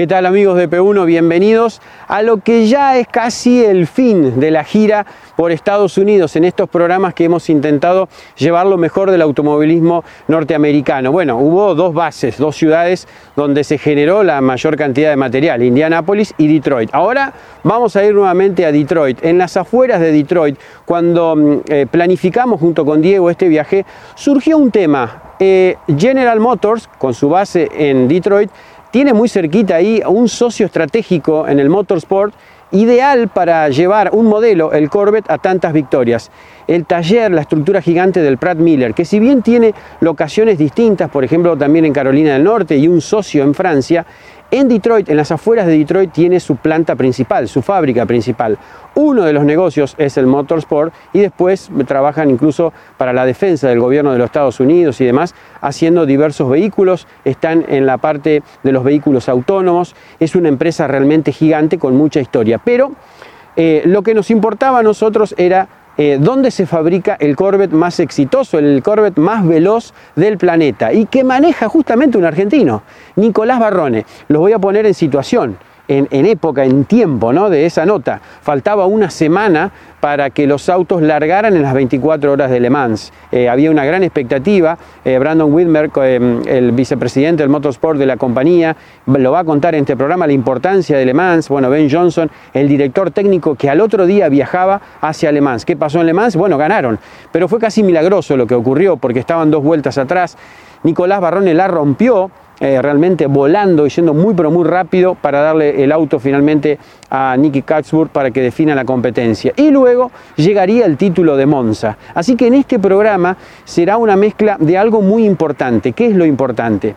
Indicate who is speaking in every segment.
Speaker 1: ¿Qué tal amigos de P1? Bienvenidos a lo que ya es casi el fin de la gira por Estados Unidos en estos programas que hemos intentado llevar lo mejor del automovilismo norteamericano. Bueno, hubo dos bases, dos ciudades donde se generó la mayor cantidad de material, Indianápolis y Detroit. Ahora vamos a ir nuevamente a Detroit. En las afueras de Detroit, cuando mm, eh, planificamos junto con Diego este viaje, surgió un tema. Eh, General Motors, con su base en Detroit, tiene muy cerquita ahí un socio estratégico en el motorsport ideal para llevar un modelo, el Corvette, a tantas victorias. El taller, la estructura gigante del Pratt Miller, que si bien tiene locaciones distintas, por ejemplo también en Carolina del Norte y un socio en Francia, en Detroit, en las afueras de Detroit, tiene su planta principal, su fábrica principal. Uno de los negocios es el motorsport y después trabajan incluso para la defensa del gobierno de los Estados Unidos y demás, haciendo diversos vehículos. Están en la parte de los vehículos autónomos. Es una empresa realmente gigante con mucha historia. Pero eh, lo que nos importaba a nosotros era eh, dónde se fabrica el Corvette más exitoso, el Corvette más veloz del planeta y que maneja justamente un argentino, Nicolás Barrone. Los voy a poner en situación en, época, en tiempo ¿no? de esa nota. Faltaba una semana para que los autos largaran en las 24 horas de Le Mans. Eh, había una gran expectativa. Eh, Brandon Whitmer, eh, el vicepresidente del motorsport de la compañía, lo va a contar en este programa la importancia de Le Mans. Bueno, Ben Johnson, el director técnico que al otro día viajaba hacia Le Mans. ¿Qué pasó en Le Mans? Bueno, ganaron. Pero fue casi milagroso lo que ocurrió porque estaban dos vueltas atrás. Nicolás Barrone la rompió eh, realmente volando y yendo muy pero muy rápido para darle el auto finalmente a Nicky Katzburg para que defina la competencia. Y luego llegaría el título de Monza. Así que en este programa será una mezcla de algo muy importante. ¿Qué es lo importante?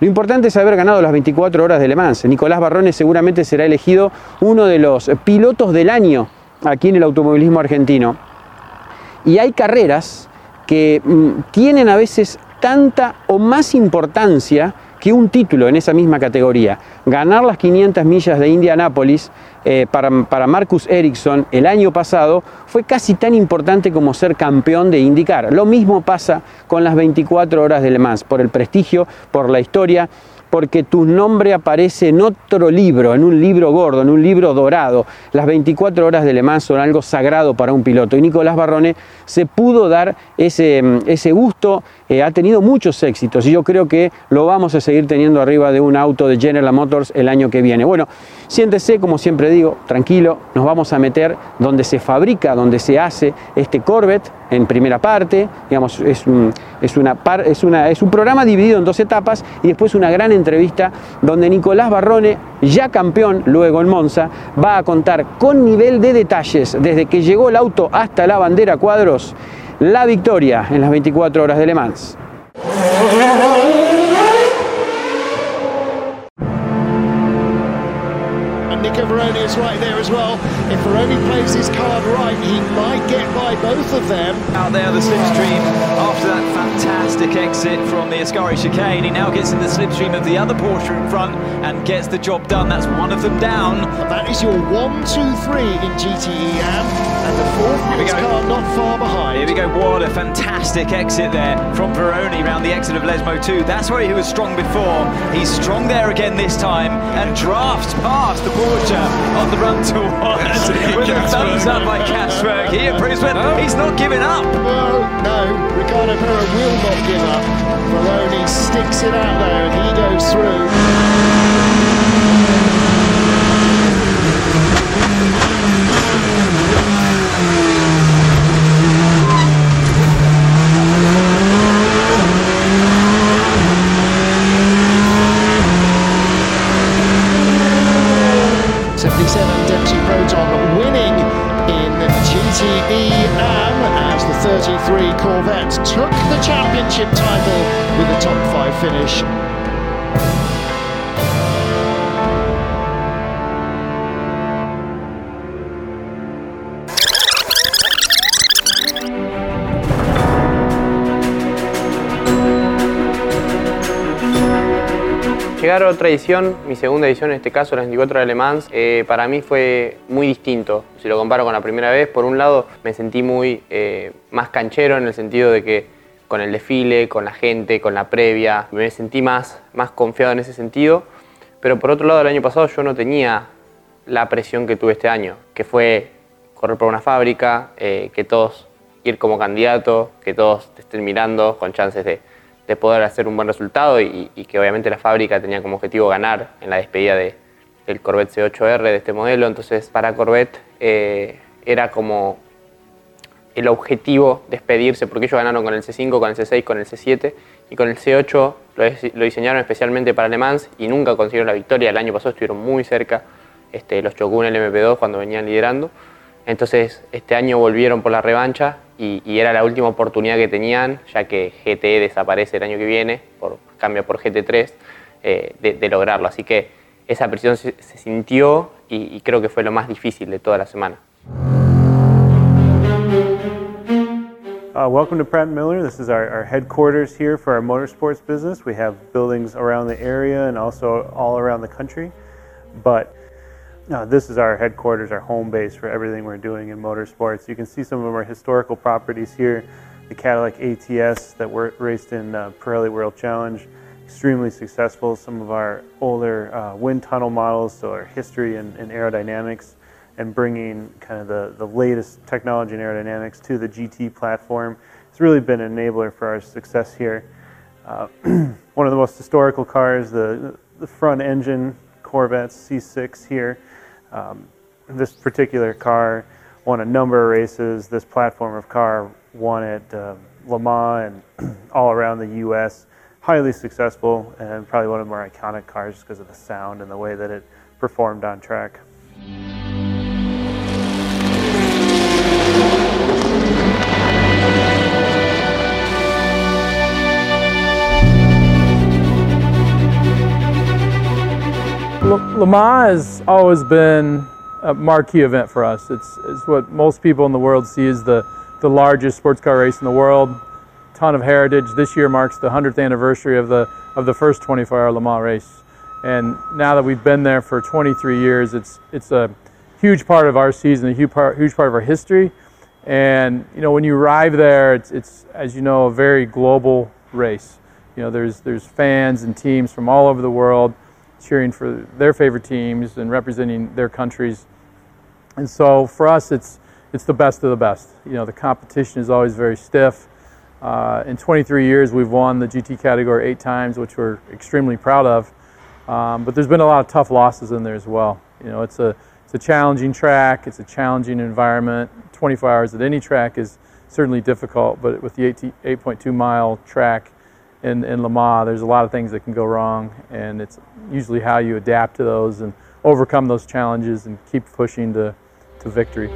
Speaker 1: Lo importante es haber ganado las 24 horas de Le Mans. Nicolás Barrones seguramente será elegido uno de los pilotos del año aquí en el automovilismo argentino. Y hay carreras que mm, tienen a veces tanta o más importancia que un título en esa misma categoría. Ganar las 500 millas de Indianápolis eh, para, para, Marcus Ericsson el año pasado fue casi tan importante como ser campeón de IndyCar. Lo mismo pasa con las 24 horas de Le Mans, por el prestigio, por la historia porque tu nombre aparece en otro libro, en un libro gordo, en un libro dorado. Las 24 horas de Le Mans son algo sagrado para un piloto. Y Nicolás Barrone se pudo dar ese, ese gusto, eh, ha tenido muchos éxitos y yo creo que lo vamos a seguir teniendo arriba de un auto de General Motors el año que viene. Bueno, siéntese, como siempre digo, tranquilo, nos vamos a meter donde se fabrica, donde se hace este Corvette en primera parte, digamos, es un, es una, es una, es un programa dividido en dos etapas y después una gran entrevista donde Nicolás Barrone, ya campeón luego en Monza, va a contar con nivel de detalles desde que llegó el auto hasta la bandera cuadros la victoria en las 24 horas de Le Mans.
Speaker 2: Is right there as well. If Veroni plays his card right, he might get by both of them.
Speaker 3: Out there, the slipstream after that fantastic exit from the Ascari chicane. He now gets in the slipstream of the other Porsche in front and gets the job done. That's one of them down.
Speaker 2: And that is your one, two, three in GTE AM. And the fourth place car not far behind.
Speaker 3: Here we go. What a fantastic exit there from Veroni around the exit of Lesmo 2. That's where he was strong before. He's strong there again this time and drafts past the Porsche on the run towards with a thumbs up by Kasberg. He approves when He's not giving up.
Speaker 2: No, no. Ricardo Pereira will not give up. Maloney sticks it out there and he goes through. Proton winning GTEM as the 33 Corvette took the championship title with a top five finish.
Speaker 4: Llegar a otra edición, mi segunda edición en este caso, las 24 de Le eh, para mí fue muy distinto. Si lo comparo con la primera vez, por un lado me sentí muy eh, más canchero en el sentido de que con el desfile, con la gente, con la previa, me sentí más, más confiado en ese sentido. Pero por otro lado, el año pasado yo no tenía la presión que tuve este año, que fue correr por una fábrica, eh, que todos ir como candidato, que todos te estén mirando con chances de, de poder hacer un buen resultado y, que obviamente la fábrica tenía como objetivo ganar en la despedida de, del Corvette C8R de este modelo. Entonces para Corvette eh, era como el objetivo despedirse, porque ellos ganaron con el C5, con el C6, con el C7 y con el C8 lo, lo diseñaron especialmente para Le Mans y nunca consiguieron la victoria. El año pasado estuvieron muy cerca, este, los chocó en el MP2 cuando venían liderando. Entonces este año volvieron por la revancha y, era la última oportunidad que tenían, ya que GTE desaparece el año que viene, por, cambia por GT3, eh, de, lograrlo. Así que esa presión se, sintió y, y, creo que fue lo más difícil de toda la semana.
Speaker 5: Uh, welcome to Pratt Miller. This is our, our, headquarters here for our motorsports business. We have buildings around the area and also all around the country. But uh, this is our headquarters, our home base for everything we're doing in motorsports. You can see some of our historical properties here. The Cadillac ATS that were raced in uh, Pirelli World Challenge, extremely successful. Some of our older uh, wind tunnel models, so our history and, and, aerodynamics, and bringing kind of the, the latest technology and aerodynamics to the GT platform. It's really been an enabler for our success here. Uh, one of the most historical cars, the, the front engine Corvette C6 here. Um, this particular car won a number of races. This platform of car won at uh, Le Mans and all around the U.S. Highly successful and probably one of the more iconic cars because of the sound and the way that it performed on track.
Speaker 6: Le Mans has always been a marquee event for us. It's, it's what most people in the world see as the, the largest sports car race in the world. Ton of heritage. This year marks the 100th anniversary of the, of the first 24-hour Le race. And now that we've been there for 23 years, it's, it's a huge part of our season, a huge part, huge part of our history. And you know, when you arrive there, it's, it's as you know, a very global race. You know, there's, there's fans and teams from all over the world cheering for their favorite teams and representing their countries. And so for us, it's, it's the best of the best. You know, the competition is always very stiff. Uh, in 23 years, we've won the GT category eight times, which we're extremely proud of. Um, but there's been a lot of tough losses in there as well. You know, it's a, it's a challenging track, it's a challenging environment. 24 hours at any track is certainly difficult, but with the 8.2 mile track, in, in Le Mans, there's a lot of things that can go wrong, and it's usually how you adapt to those and overcome those challenges and keep pushing to, to victory.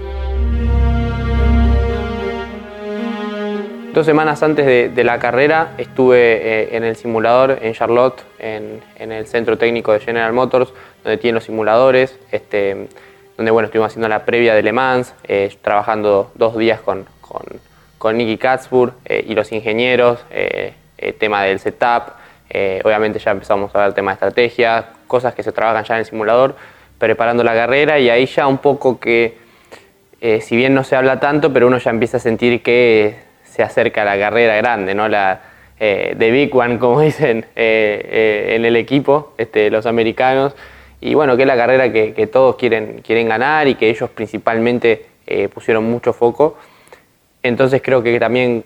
Speaker 4: Dos semanas antes de, de la carrera estuve eh, en el simulador en Charlotte, en, en, el centro técnico de General Motors, donde tienen los simuladores, este, donde bueno, estuvimos haciendo la previa de Le Mans, eh, trabajando dos días con, con, con Nicky Katzburg eh, y los ingenieros, eh, tema del setup, eh, obviamente ya empezamos a ver tema de estrategia, cosas que se trabajan ya en el simulador, preparando la carrera y ahí ya un poco que, eh, si bien no se habla tanto, pero uno ya empieza a sentir que se acerca la carrera grande, ¿no? La, the big one, como dicen en el equipo, este, los americanos, y bueno, que es la carrera que, que todos quieren, quieren ganar y que ellos principalmente pusieron mucho foco. Entonces creo que también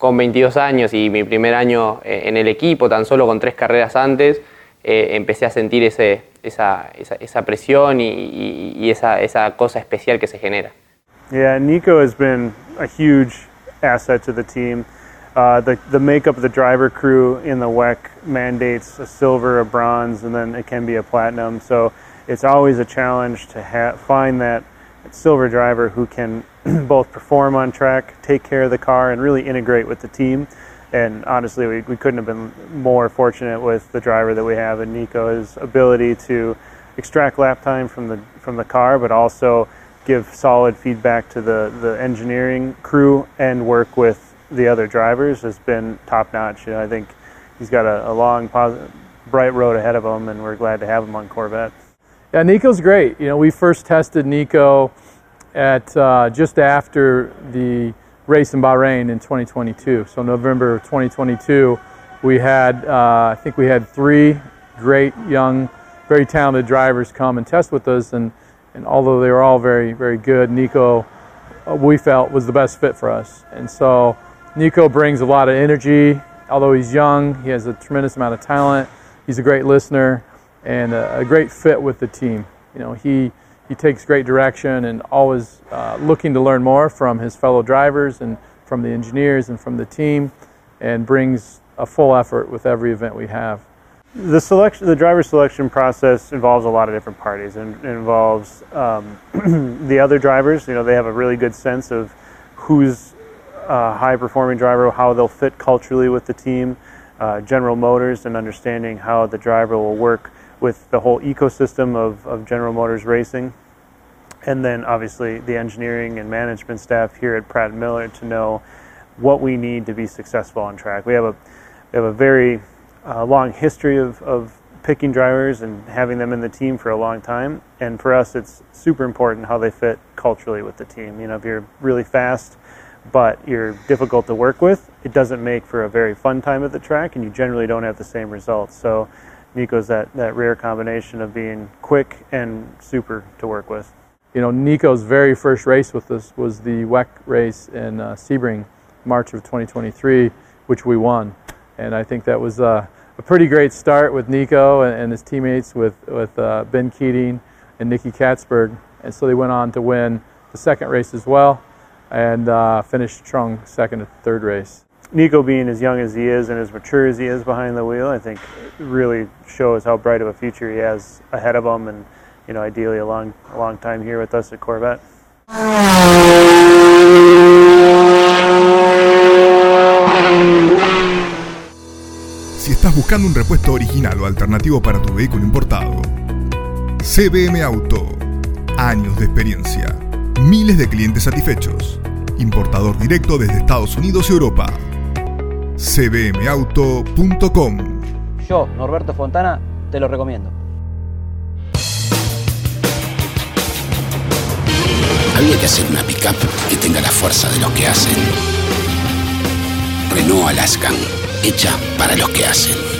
Speaker 4: con 22 años y mi primer año eh, en el equipo, tan solo con tres carreras antes, eh, empecé a sentir ese, esa, esa, esa, presión y, y, y esa, esa, cosa especial que se genera.
Speaker 5: Yeah, Nico has been a huge asset to the team. Uh, the, the makeup of the driver crew in the WEC mandates a silver, a bronze, and then it can be a platinum. So it's always a challenge to find that silver driver who can both perform on track, take care of the car, and really integrate with the team. And honestly, we, we couldn't have been more fortunate with the driver that we have and Nico. His ability to extract lap time from the from the car, but also give solid feedback to the, the engineering crew and work with the other drivers has been top notch. You know, I think he's got a, a long, positive, bright road ahead of him, and we're glad to have him on Corvette.
Speaker 6: Yeah, Nico's great. You know, we first tested Nico at uh, just after the race in Bahrain in 2022. So November 2022, we had uh, I think we had three great young, very talented drivers come and test with us, and and although they were all very very good, Nico uh, we felt was the best fit for us. And so Nico brings a lot of energy. Although he's young, he has a tremendous amount of talent. He's a great listener and a, a great fit with the team. You know, he he takes great direction and always uh, looking to learn more from his fellow drivers and from the engineers and from the team, and brings a full effort with every event we have.
Speaker 5: The selection, the driver selection process involves a lot of different parties, and it involves um, the other drivers. You know, they have a really good sense of who's a high-performing driver, how they'll fit culturally with the team. Uh, General Motors and understanding how the driver will work with the whole ecosystem of, of General Motors racing. And then obviously the engineering and management staff here at Pratt Miller to know what we need to be successful on track. We have a, we have a very uh, long history of, of picking drivers and having them in the team for a long time. And for us, it's super important how they fit culturally with the team. You know, if you're really fast, but you're difficult to work with, it doesn't make for a very fun time at the track, and you generally don't have the same results. So Nico's that, that rare combination of being quick and super to work with.
Speaker 6: You know, Nico's very first race with us was the WEC race in uh, Sebring, March of 2023, which we won. And I think that was uh, a pretty great start with Nico and, and his teammates with, with uh, Ben Keating and Nikki Katzberg. And so they went on to win the second race as well and uh, finished strong second and third race.
Speaker 5: Nico being as young as he is and as mature as he is behind the wheel, I think really shows how bright of a future he has ahead of him, and you know, ideally a long, a long time here with us at Corvette.
Speaker 7: Si estás buscando un repuesto original o alternativo para tu vehículo importado, CBM Auto. Años de experiencia. Miles de clientes satisfechos. Importador directo desde Estados Unidos y Europa. cbmauto.com
Speaker 8: Yo, Norberto Fontana, te lo recomiendo.
Speaker 9: Había que hacer una pickup que tenga la fuerza de los que hacen. Renault Alaskan, hecha para los que hacen.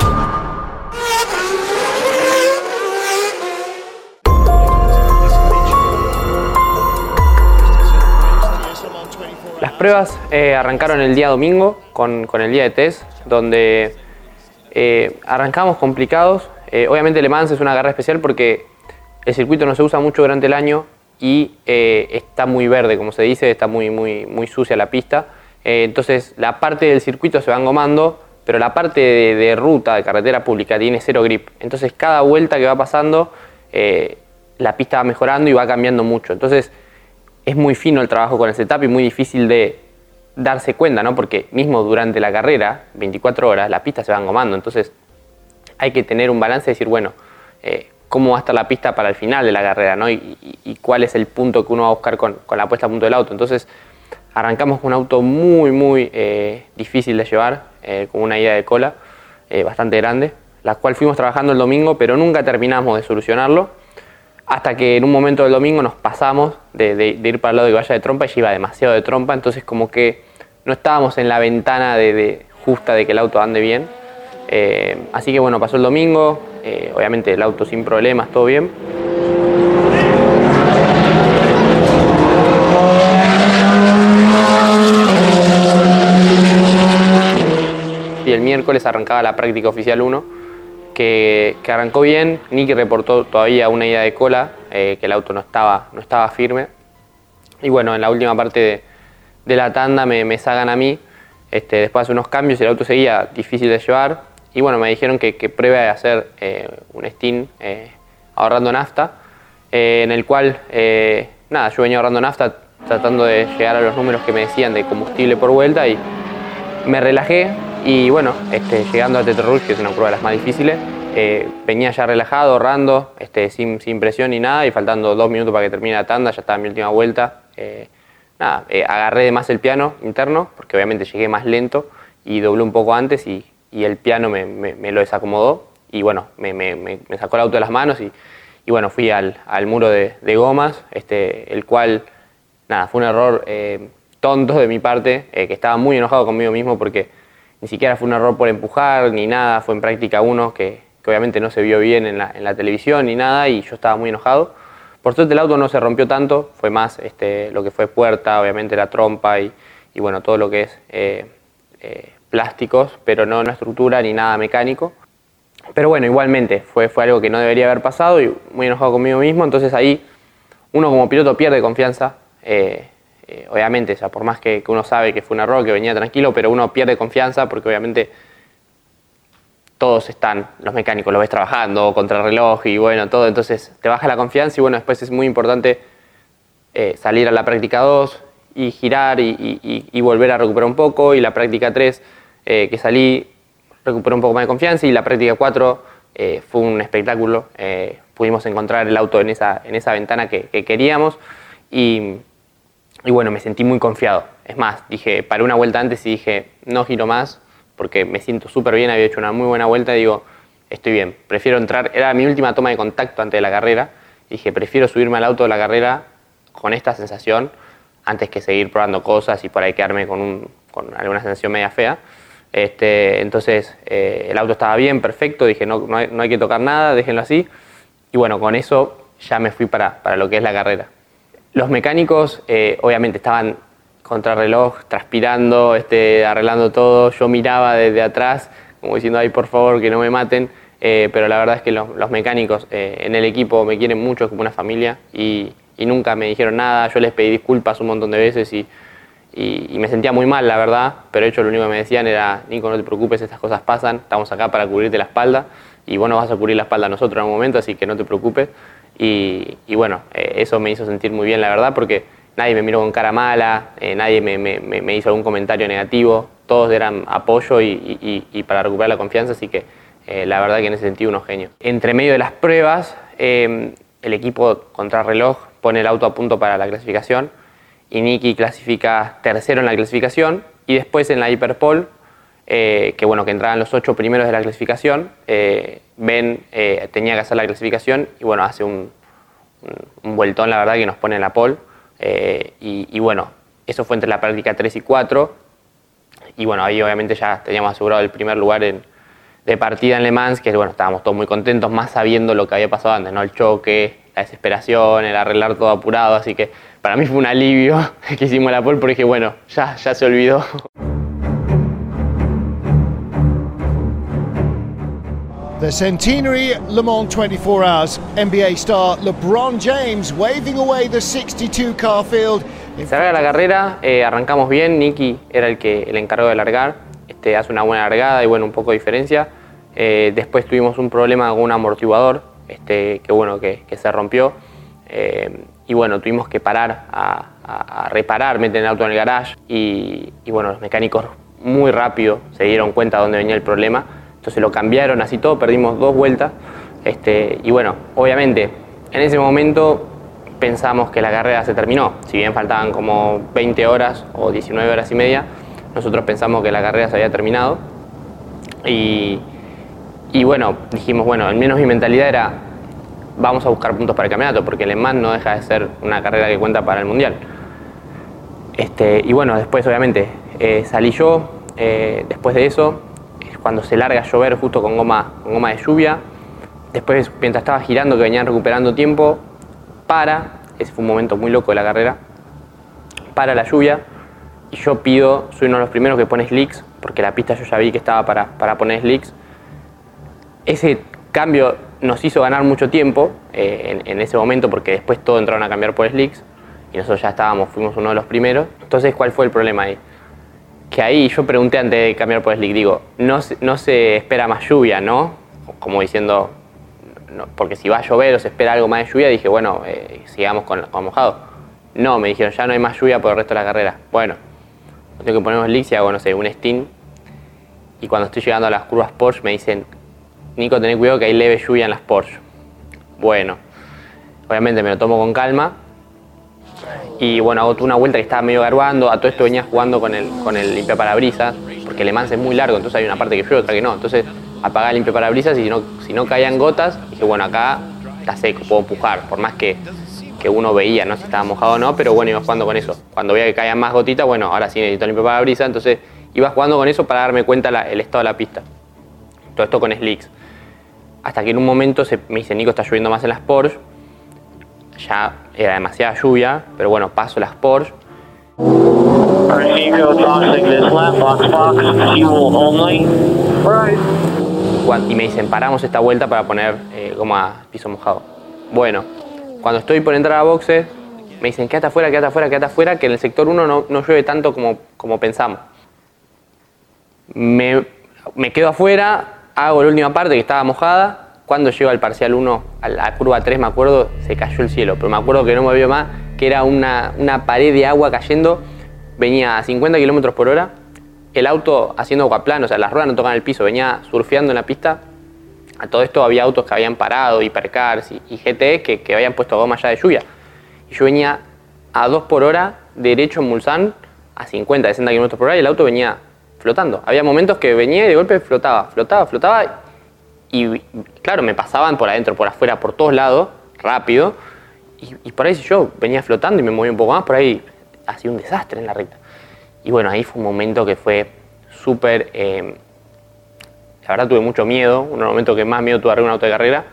Speaker 4: Las pruebas eh, arrancaron el día domingo con, el día de test, donde eh, arrancamos complicados. Eh, obviamente Le Mans es una carrera especial porque el circuito no se usa mucho durante el año y está muy verde, como se dice, está muy, muy, muy sucia la pista. Entonces la parte del circuito se va engomando, pero la parte de, de, ruta, de carretera pública, tiene cero grip. Entonces cada vuelta que va pasando, la pista va mejorando y va cambiando mucho. Entonces es muy fino el trabajo con el setup y muy difícil de darse cuenta, ¿no? Porque mismo durante la carrera, 24 horas, la pista se va engomando. Entonces hay que tener un balance y decir, bueno, eh, cómo va a estar la pista para el final de la carrera, ¿no? Y, cuál es el punto que uno va a buscar con, la puesta a punto del auto. Entonces arrancamos con un auto muy, muy eh, difícil de llevar, eh, con una ida de cola bastante grande, la cual fuimos trabajando el domingo, pero nunca terminamos de solucionarlo hasta que en un momento del domingo nos pasamos de, ir para el lado de valla de trompa y iba demasiado de trompa, entonces como que no estábamos en la ventana de justa de que el auto ande bien. Eh, así que bueno, pasó el domingo, eh, obviamente el auto sin problemas, todo bien. Y el miércoles arrancaba la práctica oficial 1, que, que arrancó bien. Nicky reportó todavía una ida de cola, eh, que el auto no estaba, no estaba firme. Y bueno, en la última parte de, de la tanda me, me sacan a mí. Este, después de unos cambios el auto seguía difícil de llevar. Y bueno, me dijeron que, que pruebe a hacer eh, un steam eh, ahorrando nafta, eh, en el cual, eh, nada, yo venía ahorrando nafta tratando de llegar a los números que me decían de combustible por vuelta y me relajé y bueno, este, llegando a Tetra Rouge, que es una prueba de las más difíciles, eh, venía ya relajado, ahorrando, este, sin, sin presión ni nada y faltando dos minutos para que termine la tanda, ya estaba en mi última vuelta. eh, nada, eh, agarré de más el piano interno, porque obviamente llegué más lento y doblé un poco antes y, y el piano me, me- lo desacomodó y bueno, me, me- sacó el auto de las manos y, y bueno, fui al, al muro de, de gomas, este, el cual, nada, fue un error tonto de mi parte, que estaba muy enojado conmigo mismo porque ni siquiera fue un error por empujar ni nada, fue en práctica uno que, obviamente no se vio bien en la, televisión ni nada y yo estaba muy enojado. Por suerte el auto no se rompió tanto, fue más este, lo que fue puerta, obviamente la trompa y, bueno, todo lo que es eh, eh, plásticos, pero no una estructura ni nada mecánico. Pero bueno, igualmente, fue, fue algo que no debería haber pasado y muy enojado conmigo mismo, entonces ahí uno como piloto pierde confianza, eh, eh, obviamente, o sea, por más que, uno sabe que fue un error, que venía tranquilo, pero uno pierde confianza porque obviamente todos están, los mecánicos, lo ves trabajando, contra el reloj y bueno, todo, entonces te baja la confianza y bueno, después es muy importante eh, salir a la práctica 2 y girar y, volver a recuperar un poco. Y la práctica 3 eh, que salí recuperé un poco más de confianza. Y la práctica 4 eh, fue un espectáculo, pudimos encontrar el auto en esa, en esa ventana que, que queríamos. Y, y bueno, me sentí muy confiado. Es más, dije, paré una vuelta antes y dije, no giro más porque me siento súper bien, había hecho una muy buena vuelta y digo, estoy bien, prefiero entrar, era mi última toma de contacto antes de la carrera, y dije, prefiero subirme al auto de la carrera con esta sensación antes que seguir probando cosas y por ahí quedarme con, un- con alguna sensación media fea. Este, entonces eh, el auto estaba bien, perfecto, dije no, no, hay, que tocar nada, déjenlo así. Y bueno, con eso ya me fui para, para lo que es la carrera. Los mecánicos eh, obviamente estaban contra reloj, transpirando, este, arreglando todo. Yo miraba desde atrás, como diciendo, ay, por favor, que no me maten. Eh, pero la verdad es que los, los mecánicos eh, en el equipo me quieren mucho, como una familia, y, y nunca me dijeron nada. Yo les pedí disculpas un montón de veces y, y, y me sentía muy mal, la verdad. Pero ellos lo único que me decían era, Nico, no te preocupes, estas cosas pasan, estamos acá para cubrirte la espalda y vos nos vas a cubrir la espalda a nosotros en un momento, así que no te preocupes. Y, bueno, eh, eso me hizo sentir muy bien, la verdad, porque nadie me miró con cara mala, eh, nadie me, hizo algún comentario negativo, todos eran apoyo y, para recuperar la confianza, así que eh, la verdad que en ese sentido unos genios. Entre medio de las pruebas, eh, el equipo contrarreloj pone el auto a punto para la clasificación y Nicky clasifica tercero en la clasificación y después en la Hyperpole, eh, que bueno, que entraban los ocho primeros de la clasificación, eh, Ben eh, tenía que hacer la clasificación y bueno, hace un, un- vueltón, la verdad, que nos pone en la pole. eh, y, bueno, eso fue entre la práctica 3 y 4. Y bueno, ahí obviamente ya teníamos asegurado el primer lugar en- de partida en Le Mans, que bueno, estábamos todos muy contentos, más sabiendo lo que había pasado antes, ¿no? El choque, la desesperación, el arreglar todo apurado, así que para mí fue un alivio que hicimos la pole porque bueno, ya, ya se olvidó.
Speaker 2: The centenary Le Mans 24 Hours NBA star LeBron James waving away the 62 car field.
Speaker 4: Se larga la carrera, eh, arrancamos bien, Nicky era el que el encargado de largar, este, hace una buena largada y bueno, un poco de diferencia. Eh, después tuvimos un problema con un amortiguador, este, que bueno, que, se rompió. Eh, y bueno, tuvimos que parar a, reparar, meter el auto en el garage y bueno, los mecánicos muy rápido se dieron cuenta de dónde venía el problema. Entonces lo cambiaron así todo, perdimos dos vueltas. Este, y bueno, obviamente, en ese momento pensamos que la carrera se terminó. Si bien faltaban como 20 horas o 19 horas y media, nosotros pensamos que la carrera se había terminado. Y, y bueno, dijimos, bueno, al menos mi mentalidad era, vamos a buscar puntos para el campeonato, porque el Le Mans no deja de ser una carrera que cuenta para el Mundial. Este, y bueno, después obviamente eh, salí yo, eh, después de eso, es cuando se larga a llover justo con goma, con goma de lluvia, después, mientras estaba girando, que venían recuperando tiempo, para, ese fue un momento muy loco de la carrera, para la lluvia, y yo pido, soy uno de los primeros que pone slicks, porque la pista yo ya vi que estaba para, para poner slicks. Ese cambio nos hizo ganar mucho tiempo eh, en, ese momento, porque después todo entraron a cambiar por slicks, y nosotros ya estábamos, fuimos uno de los primeros. Entonces, ¿cuál fue el problema ahí? Que ahí yo pregunté antes de cambiar por slick, digo, no, no se espera más lluvia, ¿no? Como diciendo, porque si va a llover o se espera algo más de lluvia, dije, bueno, eh, sigamos con, con, mojado. No, me dijeron, ya no hay más lluvia por el resto de la carrera. Bueno, tengo que poner slick y hago, no sé, un steam. Y cuando estoy llegando a las curvas Porsche me dicen, Nico, ten cuidado que hay leve lluvia en las Porsche. Bueno, obviamente me lo tomo con calma. Y bueno, hago una vuelta que estaba medio garbando. A todo esto venía jugando con el, con el porque el Mans es muy largo, entonces hay una parte que llueve, otra que no. Entonces apagar el limpiaparabrisas y si no, si no caían gotas, dije, bueno, acá está seco, puedo empujar, por más que, que uno veía, no si estaba mojado o no, pero bueno, iba jugando con eso. Cuando veía que caían más gotitas, bueno, ahora sí necesito limpiaparabrisas, entonces iba jugando con eso para darme cuenta el estado de la pista. Todo esto con slicks. Hasta que en un momento se, me dice, Nico, está lloviendo más en las Porsche. Ya era demasiada lluvia, pero bueno, paso las Porsche. Y me dicen, paramos esta vuelta para poner eh, goma piso mojado. Bueno, cuando estoy por entrar a boxes, me dicen, quédate afuera, quédate afuera, quédate afuera, que en el sector 1 no, no llueve tanto como, como pensamos. Me, me quedo afuera, hago la última parte que estaba mojada. Cuando llego al parcial 1, a la curva 3, me acuerdo, se cayó el cielo. Pero me acuerdo que no me vio más, que era una, una pared de agua cayendo. Venía a 50 kilómetros por hora. El auto haciendo aguaplano, o sea, las ruedas no tocan el piso. Venía surfeando en la pista. A todo esto había autos que habían parado, hipercars y, y GT que, que habían puesto goma ya de lluvia. Y yo venía a 2 por hora, derecho en Mulsanne, a 50, 60 kilómetros por hora, y el auto venía flotando. Había momentos que venía y de golpe flotaba, flotaba, flotaba. Y claro, me pasaban por adentro, por afuera, por todos lados, rápido. Y, por ahí si yo venía flotando y me movía un poco más, por ahí hacía un desastre en la recta. Y bueno, ahí fue un momento que fue súper... Eh, la verdad tuve mucho miedo, uno de los momentos que más miedo tuve a un auto de carrera.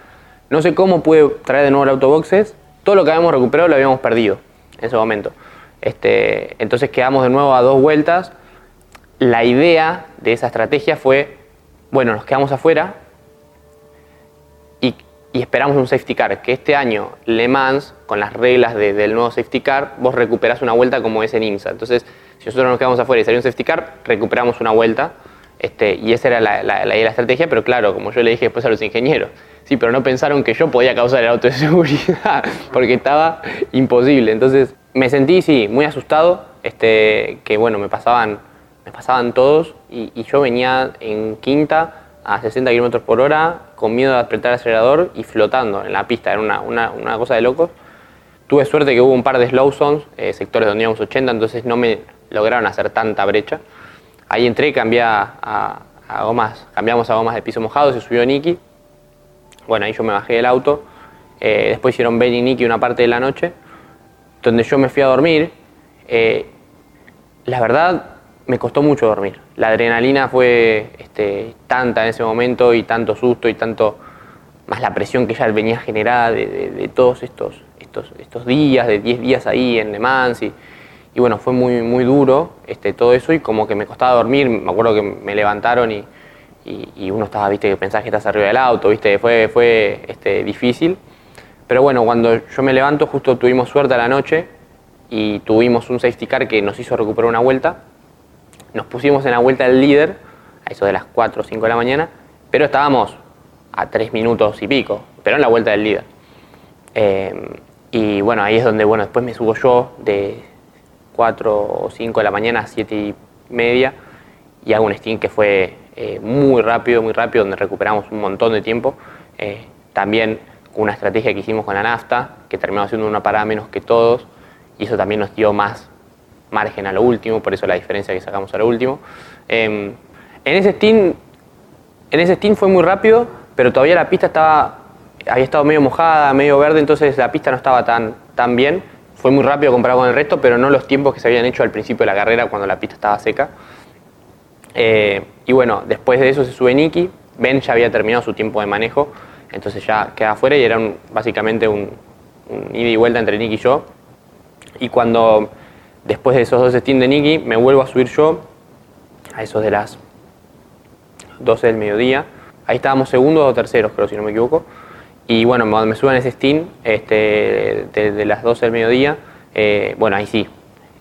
Speaker 4: No sé cómo pude traer de nuevo el autoboxes. Todo lo que habíamos recuperado lo habíamos perdido en ese momento. Este, entonces quedamos de nuevo a dos vueltas la idea de esa estrategia fue, bueno, nos quedamos afuera y, esperamos un safety car, que este año Le Mans, con las reglas del nuevo safety car, vos recuperás una vuelta como es en IMSA. Entonces, si nosotros nos quedamos afuera y salió un safety car, recuperamos una vuelta. Este, y esa era la, la, la, la, estrategia, pero claro, como yo le dije después a los ingenieros, sí, pero no pensaron que yo podía causar el auto de seguridad, porque estaba imposible. Entonces me sentí, sí, muy asustado, este, que bueno, me pasaban me pasaban todos y, yo venía en quinta a 60 km por hora con miedo de apretar el acelerador y flotando en la pista, era una, una, cosa de locos. Tuve suerte que hubo un par de slow zones, eh, sectores donde íbamos 80, entonces no me lograron hacer tanta brecha. Ahí entré, cambié a, gomas, cambiamos a gomas de piso mojado, se subió Nicky. Bueno, ahí yo me bajé del auto. Eh, después hicieron Ben y Nicky una parte de la noche, donde yo me fui a dormir. Eh, la verdad, me costó mucho dormir. La adrenalina fue este, tanta en ese momento y tanto susto y tanto más la presión que ya venía generada de, todos estos, estos, estos días, de 10 días ahí en Le Mans y, bueno, fue muy, muy duro este, todo eso y como que me costaba dormir, me acuerdo que me levantaron y, y, uno estaba, viste, que pensás que estás arriba del auto, viste, fue, fue este, difícil. Pero bueno, cuando yo me levanto justo tuvimos suerte a la noche y tuvimos un safety car que nos hizo recuperar una vuelta nos pusimos en la vuelta del líder, a eso de las 4 o 5 de la mañana, pero estábamos a 3 minutos y pico, pero en la vuelta del líder. Eh, y bueno, ahí es donde, bueno, después me subo yo de 4 o 5 de la mañana a 7 y media y hago un steam que fue eh, muy rápido, muy rápido, donde recuperamos un montón de tiempo. Eh, también una estrategia que hicimos con la nafta, que terminó haciendo una parada menos que todos, y eso también nos dio más margen a lo último, por eso la diferencia que sacamos a lo último. Em, en ese steam, en ese steam fue muy rápido, pero todavía la pista estaba, había estado medio mojada, medio verde, entonces la pista no estaba tan, tan bien. Fue muy rápido comparado con el resto, pero no los tiempos que se habían hecho al principio de la carrera cuando la pista estaba seca. Eh, y bueno, después de eso se sube Nicky. Ben ya había terminado su tiempo de manejo. entonces ya quedaba afuera y era básicamente un, un ida y vuelta entre Nicky y yo. Y cuando después de esos dos stints de Nicky me vuelvo a subir yo, a esos de las 12 del mediodía, ahí estábamos segundos o terceros, creo, si no me equivoco. Y bueno, cuando me suben ese stint este, de, las 12 del mediodía, eh, bueno, ahí sí,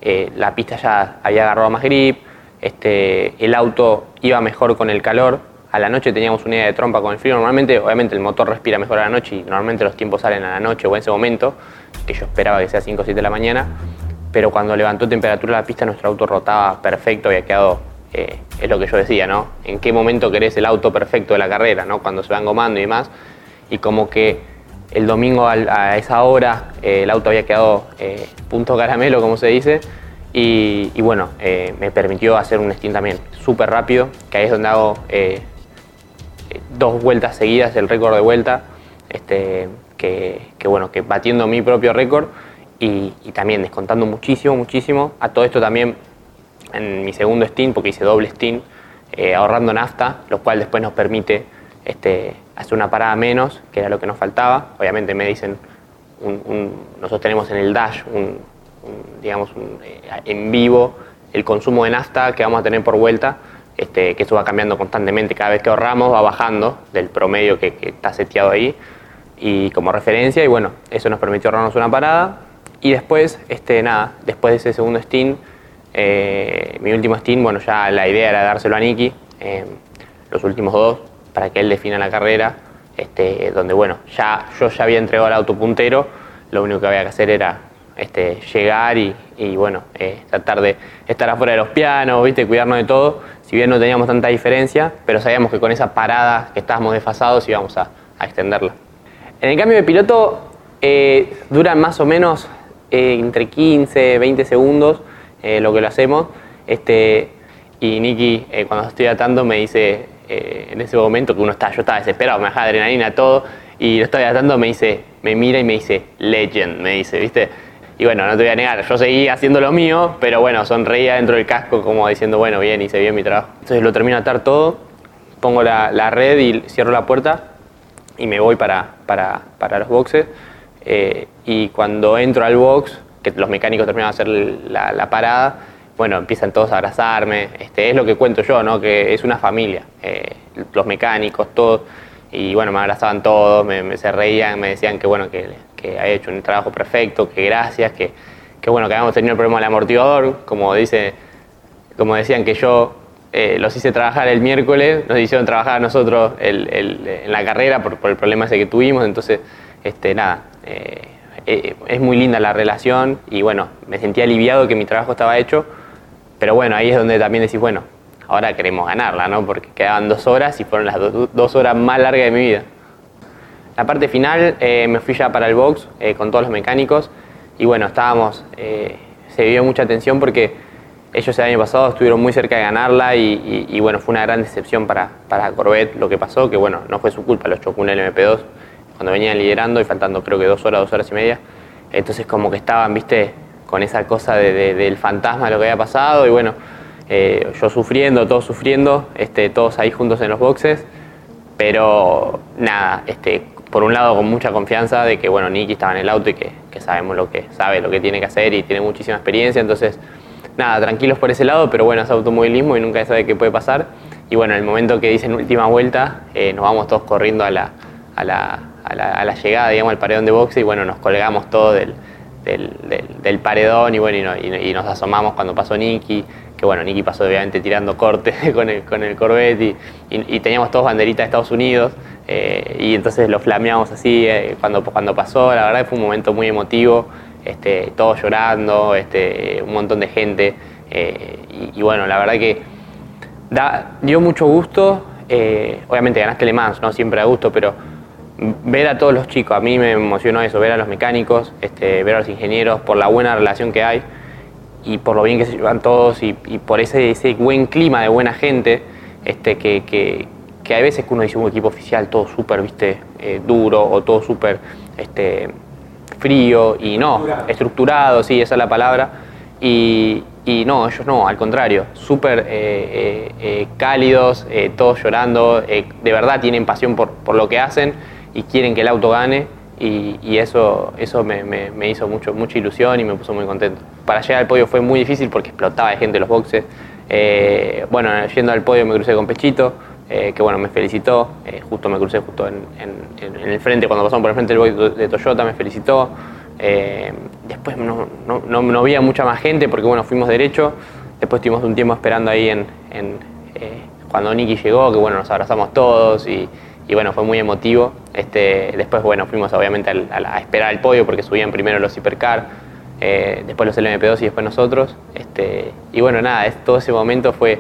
Speaker 4: eh, la pista ya había agarrado más grip, este, el auto iba mejor con el calor, a la noche teníamos una idea de trompa con el frío, normalmente obviamente el motor respira mejor a la noche y normalmente los tiempos salen a la noche o en ese momento, que yo esperaba que sea 5 o 7 de la mañana, pero cuando levantó temperatura la pista nuestro auto rotaba perfecto, había quedado, eh, es lo que yo decía, ¿no? ¿En qué momento querés el auto perfecto de la carrera, ¿no? Cuando se van gomando y demás, y como que el domingo a esa hora eh, el auto había quedado eh, punto caramelo, como se dice, y, bueno, eh, me permitió hacer un stint también súper rápido, que ahí es donde hago dos vueltas seguidas, el récord de vuelta, este, que, bueno, que batiendo mi propio récord y, también descontando muchísimo, muchísimo. A todo esto también en mi segundo stint, porque hice doble stint, ahorrando nafta, lo cual después nos permite este, hacer una parada menos, que era lo que nos faltaba. Obviamente me dicen, nosotros tenemos en el dash, un, digamos, eh, en vivo el consumo de nafta que vamos a tener por vuelta, este, que eso va cambiando constantemente. Cada vez que ahorramos va bajando del promedio que, está seteado ahí y como referencia. Y bueno, eso nos permitió ahorrarnos una parada. Y después, este, nada, después de ese segundo stint, eh, mi último stint, bueno, ya la idea era dárselo a Nicky. Eh, los últimos dos para que él defina la carrera, este, donde bueno, ya yo ya había entregado el auto puntero, lo único que había que hacer era este, llegar y, bueno, eh, tratar de estar afuera de los pianos, ¿viste? cuidarnos de todo, si bien no teníamos tanta diferencia, pero sabíamos que con esa parada que estábamos desfasados íbamos a, extenderla. En el cambio de piloto eh, duran más o menos eh, entre 15, 20 segundos lo que lo hacemos, este, y Nicky cuando estoy atando me dice, eh, en ese momento que uno está, yo estaba desesperado, me bajaba adrenalina, todo, y lo estaba tratando, me dice, me mira y me dice, legend, me dice, ¿viste? Y bueno, no te voy a negar, yo seguía haciendo lo mío, pero bueno, sonreía dentro del casco como diciendo, bueno, bien, hice bien mi trabajo. Entonces lo termino de atar todo, pongo la, red y cierro la puerta y me voy para, para, para los boxes. Eh, y cuando entro al box, que los mecánicos terminan de hacer la, parada, bueno, empiezan todos a abrazarme, este, es lo que cuento yo, ¿no? que es una familia, eh, los mecánicos, todos, y bueno, me abrazaban todos, me, se reían, me decían que bueno, que, que hecho un trabajo perfecto, que gracias, que, que bueno, que habíamos tenido el problema del amortiguador, como dice, como decían que yo eh, los hice trabajar el miércoles, nos hicieron trabajar a nosotros en la carrera por, el problema ese que tuvimos, entonces, este, nada, eh, es muy linda la relación y bueno, me sentí aliviado que mi trabajo estaba hecho pero bueno, ahí es donde también decís, bueno, ahora queremos ganarla, ¿no? Porque quedaban dos horas y fueron las dos horas más largas de mi vida. La parte final eh, me fui ya para el box eh, con todos los mecánicos y bueno, estábamos, eh, se vio mucha tensión porque ellos el año pasado estuvieron muy cerca de ganarla y, bueno, fue una gran decepción para, para Corvette lo que pasó, que bueno, no fue su culpa, los chocó un LMP2 cuando venían liderando y faltando creo que dos horas, dos horas y media. Entonces como que estaban, viste, con esa cosa del fantasma de lo que había pasado y bueno, eh, yo sufriendo, todos sufriendo, este, todos ahí juntos en los boxes, pero nada, este, por un lado con mucha confianza de que bueno, Nicky estaba en el auto y que, sabemos lo que sabe, lo que tiene que hacer y tiene muchísima experiencia, entonces nada, tranquilos por ese lado, pero bueno, es automovilismo y nunca sabe qué puede pasar. Y bueno, en el momento que dicen última vuelta, eh, nos vamos todos corriendo a la, a la, a llegada, digamos, al paredón de boxe y bueno, nos colgamos todos del, del, paredón y bueno, y, nos asomamos cuando pasó Nicky, que bueno, Nicky pasó obviamente tirando corte con el, con el Corvette y, teníamos todos banderitas de Estados Unidos eh, y entonces lo flameamos así eh, cuando, cuando pasó, la verdad fue un momento muy emotivo, este, todos llorando, este, un montón de gente eh, y, bueno, la verdad que da, dio mucho gusto, obviamente ganaste Le Mans, no siempre da gusto, pero ver a todos los chicos, a mí me emocionó eso, ver a los mecánicos, este, ver a los ingenieros, por la buena relación que hay y por lo bien que se llevan todos y, por ese, ese, buen clima de buena gente, este, que, que, que hay veces que uno dice un equipo oficial todo súper viste eh, duro o todo súper este, frío y no, estructurado, sí, esa es la palabra. Y, y no, ellos no, al contrario, súper eh, eh, cálidos, todos llorando, de verdad tienen pasión por, por lo que hacen y quieren que el auto gane y, eso, eso me, hizo mucho, mucha ilusión y me puso muy contento. Para llegar al podio fue muy difícil porque explotaba de gente en los boxes. Eh, bueno, yendo al podio me crucé con Pechito, eh, que bueno, me felicitó, eh, justo me crucé justo en, el frente, cuando pasamos por el frente del boy de Toyota, me felicitó. después no, no, no, había mucha más gente porque bueno, fuimos derecho, después estuvimos un tiempo esperando ahí en, cuando Nicky llegó, que bueno, nos abrazamos todos y, y bueno, fue muy emotivo. Este, después, bueno, fuimos obviamente a, esperar el podio porque subían primero los hipercar, eh, después los LMP2 y después nosotros. Este, y bueno, nada, todo ese momento fue,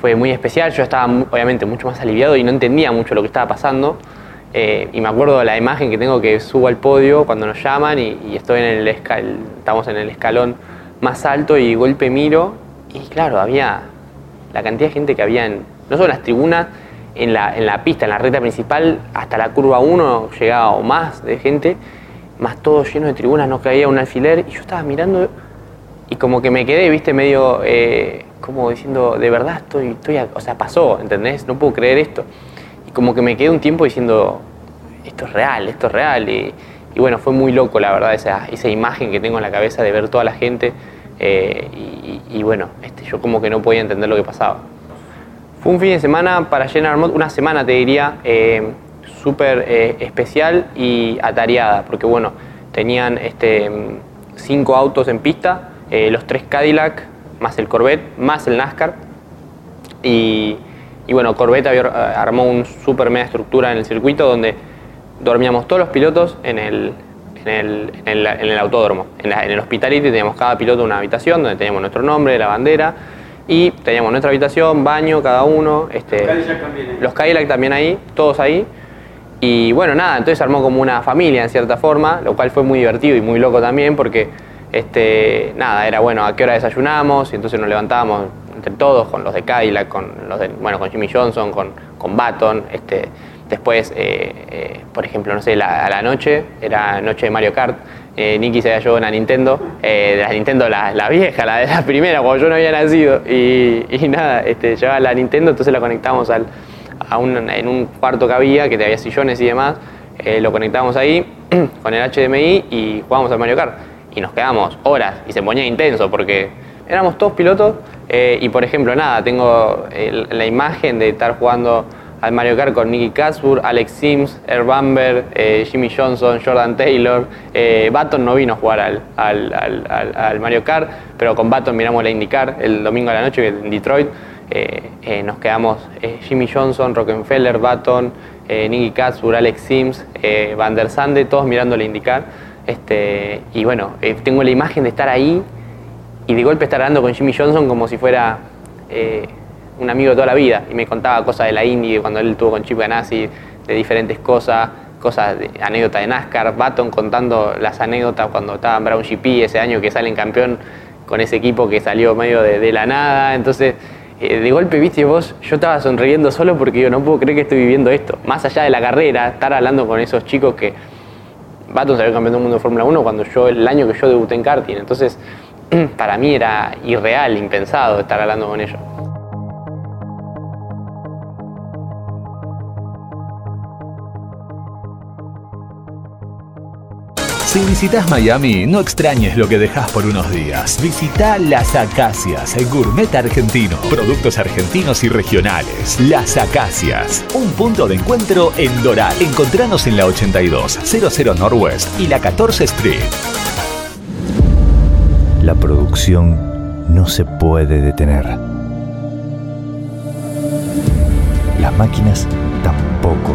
Speaker 4: fue muy especial. Yo estaba obviamente mucho más aliviado y no entendía mucho lo que estaba pasando. Eh, y me acuerdo de la imagen que tengo que subo al podio cuando nos llaman y, estoy en el estamos en el escalón más alto y golpe miro y claro, había la cantidad de gente que había en, no solo en las tribunas, en la, en la pista, en la recta principal, hasta la curva 1 llegaba o más de gente, más todo lleno de tribunas, no caía un alfiler, y yo estaba mirando y como que me quedé, viste, medio eh, como diciendo, de verdad estoy, estoy, o sea, pasó, ¿entendés? No puedo creer esto. Y como que me quedé un tiempo diciendo, esto es real, esto es real. Y, bueno, fue muy loco, la verdad, esa, esa, imagen que tengo en la cabeza de ver toda la gente. Eh, y, bueno, este, yo como que no podía entender lo que pasaba. Un fin de semana para General Motors, una semana te diría, eh, súper eh, especial y atareada, porque bueno, tenían este, cinco autos en pista, eh, los tres Cadillac, más el Corvette, más el NASCAR. Y, bueno, Corvette armó un super mega estructura en el circuito donde dormíamos todos los pilotos en el, en el, autódromo. En, en el hospitality teníamos cada piloto una habitación donde teníamos nuestro nombre, la bandera y teníamos nuestra habitación, baño cada uno. Este, los Cadillac también ahí, todos ahí. Y bueno, nada, entonces se armó como una familia en cierta forma, lo cual fue muy divertido y muy loco también porque, este, nada, era bueno, a qué hora desayunamos y entonces nos levantábamos entre todos con los de Cadillac, con los de, bueno, con Jimmy Johnson, con, con Baton, este, después, eh, eh, por ejemplo, no sé, a la noche, era noche de Mario Kart, eh, Nicky se había llevado una Nintendo, eh, la Nintendo la, vieja, la de la primera, cuando yo no había nacido. Y, nada, este, llevaba la Nintendo, entonces la conectamos a un, en un cuarto que había, que había sillones y demás. Lo conectamos ahí con el HDMI y jugábamos al Mario Kart. Y nos quedamos horas y se ponía intenso porque éramos todos pilotos. Y por ejemplo, nada, tengo la imagen de estar jugando al Mario Kart con Nicky Katsburg, Alex Sims, Air eh, Jimmy Johnson, Jordan Taylor. Eh, Baton no vino a jugar al, al, Mario Kart, pero con Baton miramos la IndyCar el domingo a la noche en Detroit. Eh, nos quedamos Jimmy Johnson, Rockefeller, Baton, Nicky Katsburg, Alex Sims, Van der Sande, todos mirando la IndyCar. Este, y bueno, tengo la imagen de estar ahí y de golpe estar hablando con Jimmy Johnson como si fuera un amigo de toda la vida y me contaba cosas de la Indy, cuando él estuvo con Chip Ganassi, de diferentes cosas, cosas de anécdotas de NASCAR, Baton contando las anécdotas cuando estaba en Brown GP ese año que salen campeón con ese equipo que salió medio de, la nada, entonces eh, de golpe, viste vos, yo estaba sonriendo solo porque yo no puedo creer que estoy viviendo esto, más allá de la carrera, estar hablando con esos chicos que Baton salió campeón del mundo de Fórmula 1 cuando yo, el año que yo debuté en karting, entonces para mí era irreal, impensado estar hablando con ellos.
Speaker 10: Si visitas Miami, no extrañes lo que dejas por unos días. Visita Las Acacias, el gourmet argentino. Productos argentinos y regionales. Las Acacias, un punto de encuentro en Doral. Encontranos en la 82, 00 Northwest y la 14 Street.
Speaker 11: La producción no se puede detener. Las máquinas tampoco.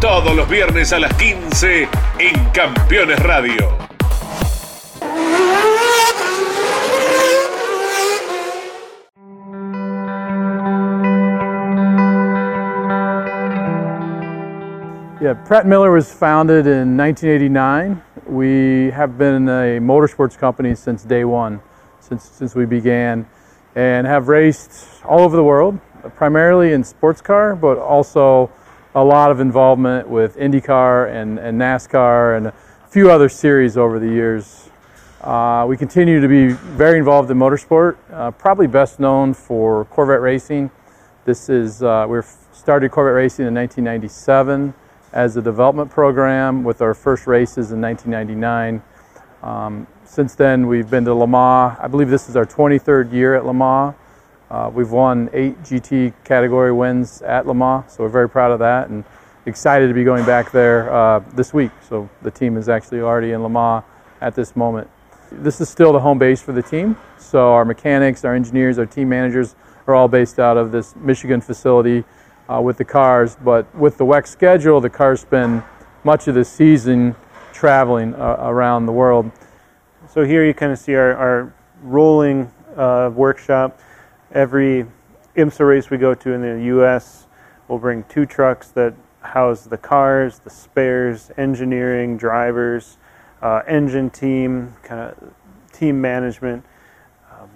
Speaker 12: Todos los viernes a las 15 en Campeones Radio.
Speaker 6: Yeah, Pratt Miller was founded in 1989. We have been a motorsports company since day one, since, since we began, and have raced all over the world, primarily in sports car, but also a lot of involvement with IndyCar and, and NASCAR and a few other series over the years. Uh, we continue to be very involved in motorsport, uh, probably best known for Corvette racing. This is, uh, we started Corvette racing in 1997 as a development program with our first races in 1999. Um, since then, we've been to Le Mans. I believe this is our 23rd year at Le Mans. Uh, we've won eight GT category wins at Le Mans, so we're very proud of that and excited to be going back there uh, this week. So the team is actually already in Le Mans at this moment. This is still the home base for the team, so our mechanics, our engineers, our team managers are all based out of this Michigan facility uh, with the cars. But with the WEC schedule, the cars spend much of the season traveling uh, around the world.
Speaker 5: So here you kind of see our, our rolling uh, workshop. Every IMSA race we go to in the U.S., we'll bring two trucks that house the cars, the spares, engineering, drivers, uh, engine team, kind of team management. Um,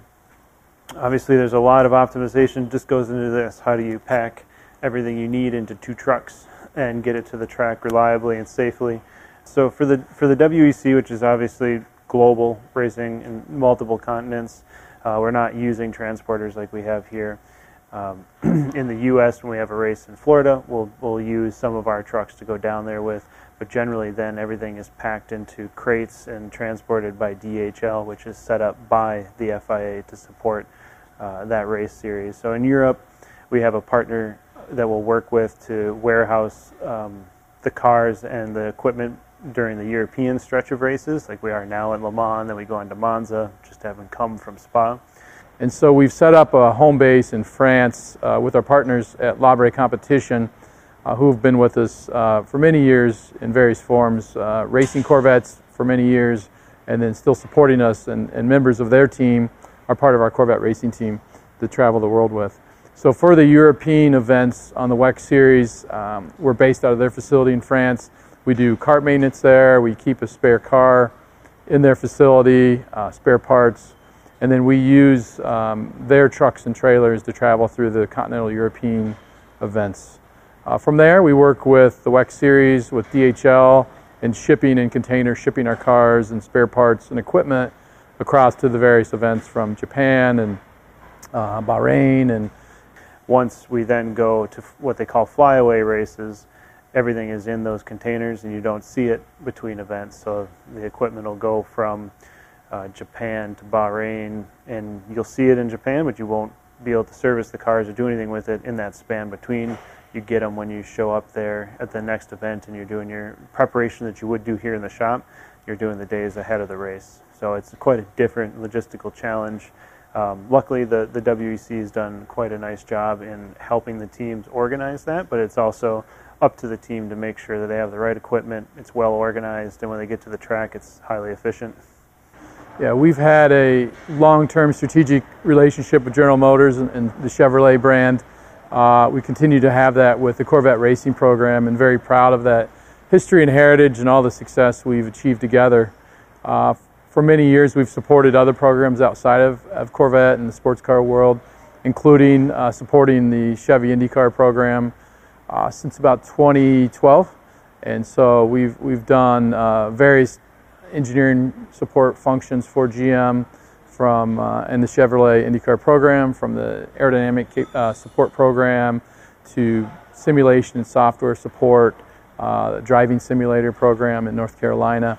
Speaker 5: obviously, there's a lot of optimization just goes into this. How do you pack everything you need into two trucks and get it to the track reliably and safely. So for the for the WEC, which is obviously global racing in multiple continents, uh, we're not using transporters like we have here. Um, in the U.S., when we have a race in Florida, we'll we'll use some of our trucks to go down there with. But generally, then everything is packed into crates and transported by DHL, which is set up by the FIA to support uh, that race series. So in Europe, we have a partner that we'll work with to warehouse um, the cars and the equipment during the European stretch of races, like we are now in Le Mans, then we go into Monza, just having come from Spa.
Speaker 6: And so we've set up a home base in France uh, with our partners at Labre Competition, uh, who have been with us uh, for many years in various forms, uh, racing Corvettes for many years, and then still supporting us, and, and members of their team are part of our Corvette racing team to travel the world with. So for the European events on the WEC series, um, we're based out of their facility in France. We do cart maintenance there. We keep a spare car in their facility, uh, spare parts, and then we use um, their trucks and trailers to travel through the continental European events. Uh, from there, we work with the WEC series, with DHL, and shipping and container shipping our cars and spare parts and equipment across to the various events from Japan and uh, Bahrain and
Speaker 5: once we then go to what they call flyaway races, everything is in those containers and you don't see it between events. So the equipment will go from uh, Japan to Bahrain, and you'll see it in Japan, but you won't be able to service the cars or do anything with it in that span between. You get them when you show up there at the next event and you're doing your preparation that you would do here in the shop. You're doing the days ahead of the race. So it's quite a different logistical challenge um, luckily, the, the WEC has done quite a nice job in helping the teams organize that, but it's also up to the team to make sure that they have the right equipment, it's well organized, and when they get to the track, it's highly efficient.
Speaker 6: Yeah, we've had a long-term strategic relationship with General Motors and, and the Chevrolet brand. Uh, we continue to have that with the Corvette racing program, and very proud of that history and heritage and all the success we've achieved together. Uh, for many years, we've supported other programs outside of, of Corvette and the sports car world, including uh, supporting the Chevy IndyCar program uh, since about 2012. And so we've, we've done uh, various engineering support functions for GM from uh, in the Chevrolet IndyCar program, from the aerodynamic uh, support program to simulation and software support, uh, driving simulator program in North Carolina.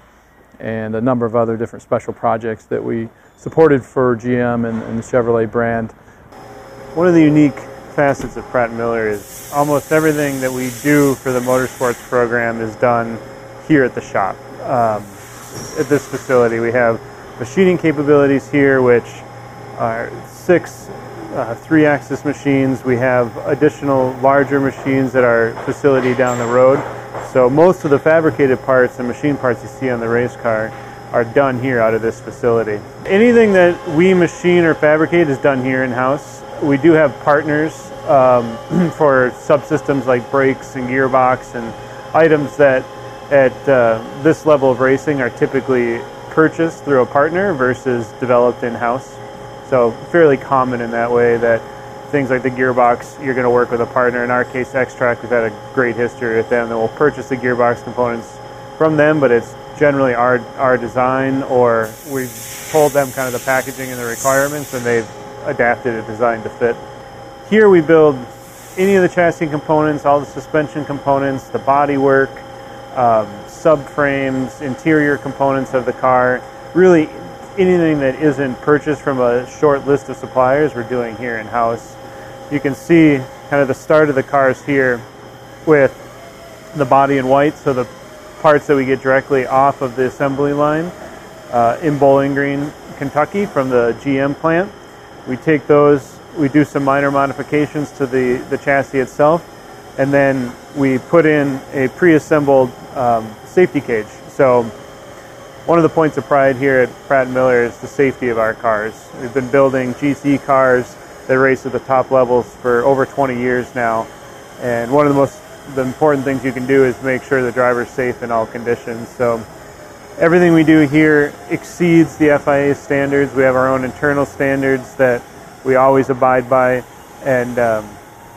Speaker 6: and a number of other different special projects that we supported for GM and, and the Chevrolet brand.
Speaker 5: One of the unique facets of Pratt Miller is almost everything that we do for the motorsports program is done here at the shop. Um, at this facility, we have machining capabilities here, which are six uh, three-axis machines. We have additional larger machines at our facility down the road. So most of the fabricated parts and machine parts you see on the race car are done here out of this facility. Anything that we machine or fabricate is done here in-house. We do have partners um, for subsystems like brakes and gearbox and items that at uh, this level of racing are typically purchased through a partner versus developed in-house. So fairly common in that way that things like the gearbox, you're going to work with a partner. In our case, X-Track, we've had a great history with them. That we'll purchase the gearbox components from them, but it's generally our our design, or we've told them kind of the packaging and the requirements, and they've adapted a designed to fit. Here we build any of the chassis components, all the suspension components, the body work, um, subframes, interior components of the car. Really, anything that isn't purchased from a short list of suppliers, we're doing here in house. You can see kind of the start of the cars here with the body in white, so the parts that we get directly off of the assembly line uh, in Bowling Green, Kentucky, from the GM plant. We take those, we do some minor modifications to the, the chassis itself, and then we put in a pre-assembled um, safety cage. So one of the points of pride here at Pratt Miller is the safety of our cars. We've been building GC cars that race at the top levels for over 20 years now, and one of the most the important things you can do is make sure the driver's safe in all conditions. So everything we do here exceeds the FIA standards. We have our own internal standards that we always abide by, and um,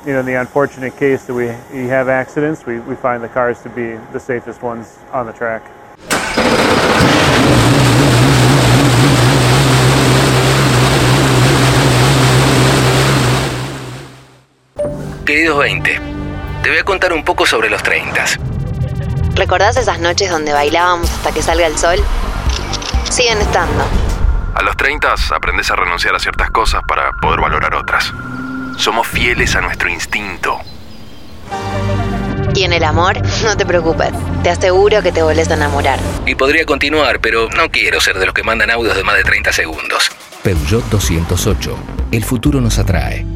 Speaker 5: you know, in the unfortunate case that we, we have accidents, we, we find the cars to be the safest ones on the track.
Speaker 13: Queridos 20, te voy a contar un poco sobre los 30.
Speaker 14: ¿Recordás esas noches donde bailábamos hasta que salga el sol? Siguen estando.
Speaker 15: A los 30 aprendes a renunciar a ciertas cosas para poder valorar otras. Somos fieles a nuestro instinto.
Speaker 14: Y en el amor, no te preocupes, te aseguro que te volvés a enamorar.
Speaker 13: Y podría continuar, pero no quiero ser de los que mandan audios de más de 30 segundos.
Speaker 10: Peugeot 208. El futuro nos atrae.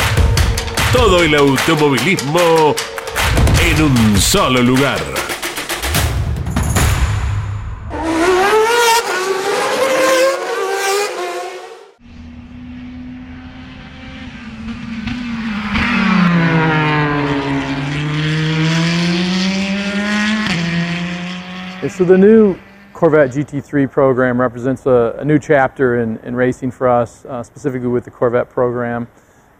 Speaker 12: Todo el automovilismo en un solo lugar.
Speaker 6: So the new Corvette GT3 program represents a, a new chapter in, in, racing for us, uh, specifically with the Corvette program.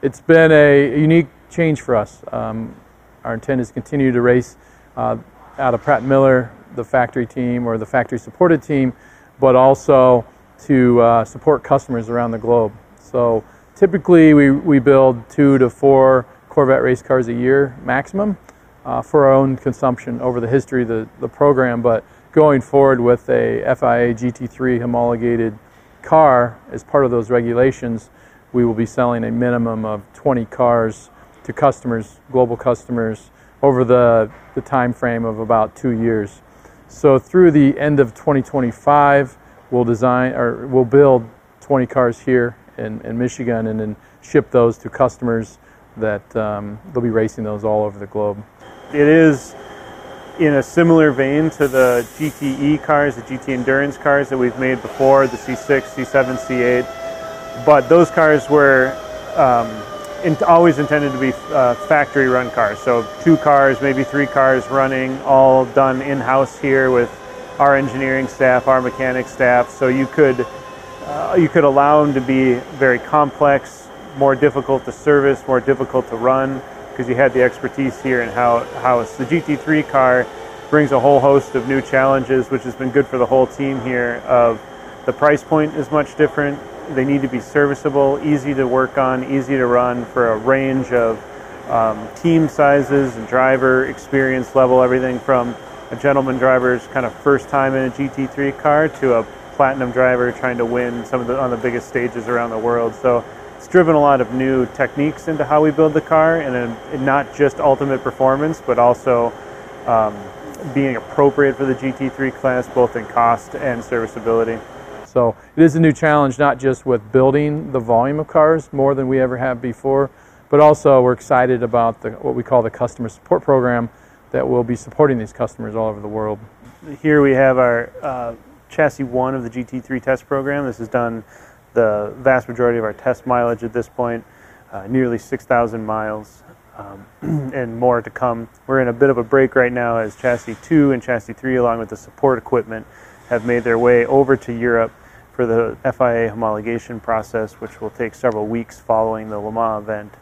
Speaker 6: It's been a, unique change for us. Um, our intent is to continue to race uh, out of Pratt Miller, the factory team or the factory supported team, but also to uh, support customers around the globe. So typically we, we build two to four Corvette race cars a year maximum uh, for our own consumption over the history of the, the program, but going forward with a FIA GT3 homologated car as part of those regulations, we will be selling a minimum of 20 cars to customers, global customers, over the, the time frame of about two years. So through the end of 2025, we'll design or we'll build 20 cars here in, in Michigan and then ship those to customers that um, they'll be racing those all over the globe.
Speaker 5: It is in a similar vein to the GTE cars, the GT Endurance cars that we've made before, the C6, C7, C8. But those cars were um, in, always intended to be uh, factory run cars. So two cars, maybe three cars running, all done in-house here with our engineering staff, our mechanic staff. So you could uh, you could allow them to be very complex, more difficult to service, more difficult to run because you had the expertise here and how, how the GT3 car brings a whole host of new challenges, which has been good for the whole team here. Of the price point is much different. They need to be serviceable, easy to work on, easy to run for a range of um, team sizes and driver experience level, everything from a gentleman driver's kind of first time in a GT3 car to a platinum driver trying to win some of the on the biggest stages around the world. So it's driven a lot of new techniques into how we build the car, and, not just ultimate performance, but also um, being appropriate for the GT3 class, both in cost and serviceability.
Speaker 6: So it is a new challenge, not just with building the volume of cars more than we ever have before, but also we're excited about the, what we call the customer support program that will be supporting these customers all over the world.
Speaker 5: Here we have our uh, chassis one of the GT3 test program. This has done the vast majority of our test mileage at this point, uh, nearly 6,000 miles, um, and more to come. We're in a bit of a break right now as Chassis 2 and Chassis 3, along with the support equipment, have made their way over to Europe for the FIA homologation process, which will take several weeks following the Le Mans event.